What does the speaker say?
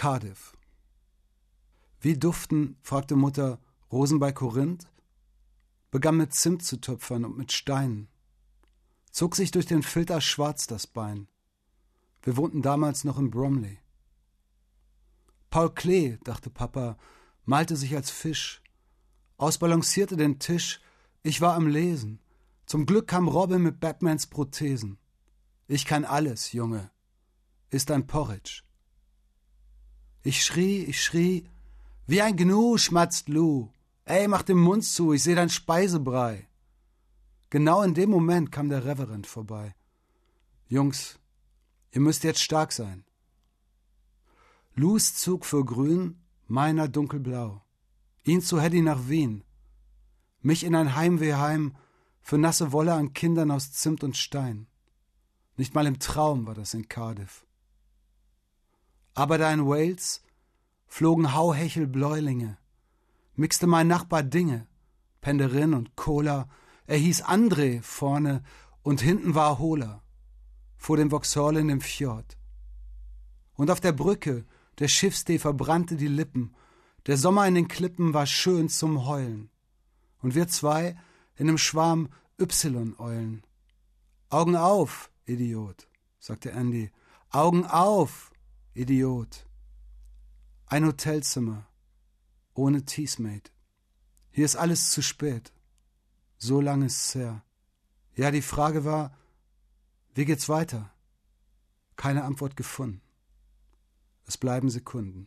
Cardiff. Wie duften, fragte Mutter, Rosen bei Korinth? Begann mit Zimt zu töpfern und mit Steinen. Zog sich durch den Filter schwarz das Bein. Wir wohnten damals noch in Bromley. Paul Klee, dachte Papa, malte sich als Fisch, ausbalancierte den Tisch, ich war am Lesen. Zum Glück kam Robin mit Batmans Prothesen. Ich kann alles, Junge. Ist ein Porridge. Ich schrie, ich schrie, wie ein Gnu, schmatzt Lou. Ey, mach den Mund zu, ich seh dein Speisebrei. Genau in dem Moment kam der Reverend vorbei. Jungs, ihr müsst jetzt stark sein. Lous Zug für grün, meiner dunkelblau. Ihn zu Heddy nach Wien. Mich in ein Heimwehheim für nasse Wolle an Kindern aus Zimt und Stein. Nicht mal im Traum war das in Cardiff. Aber da in Wales flogen Hauhechel Bläulinge, mixte mein Nachbar Dinge, Penderin und Cola, er hieß André vorne und hinten war Hola, vor dem Vauxhall in dem Fjord. Und auf der Brücke der Schiffstee verbrannte die Lippen, der Sommer in den Klippen war schön zum Heulen. Und wir zwei in einem Schwarm Y-Eulen. Augen auf, Idiot, sagte Andy. Augen auf, Idiot. Ein Hotelzimmer. Ohne Teasmate. Hier ist alles zu spät. So lange ist's her. Ja, die Frage war, wie geht's weiter? Keine Antwort gefunden. Es bleiben Sekunden.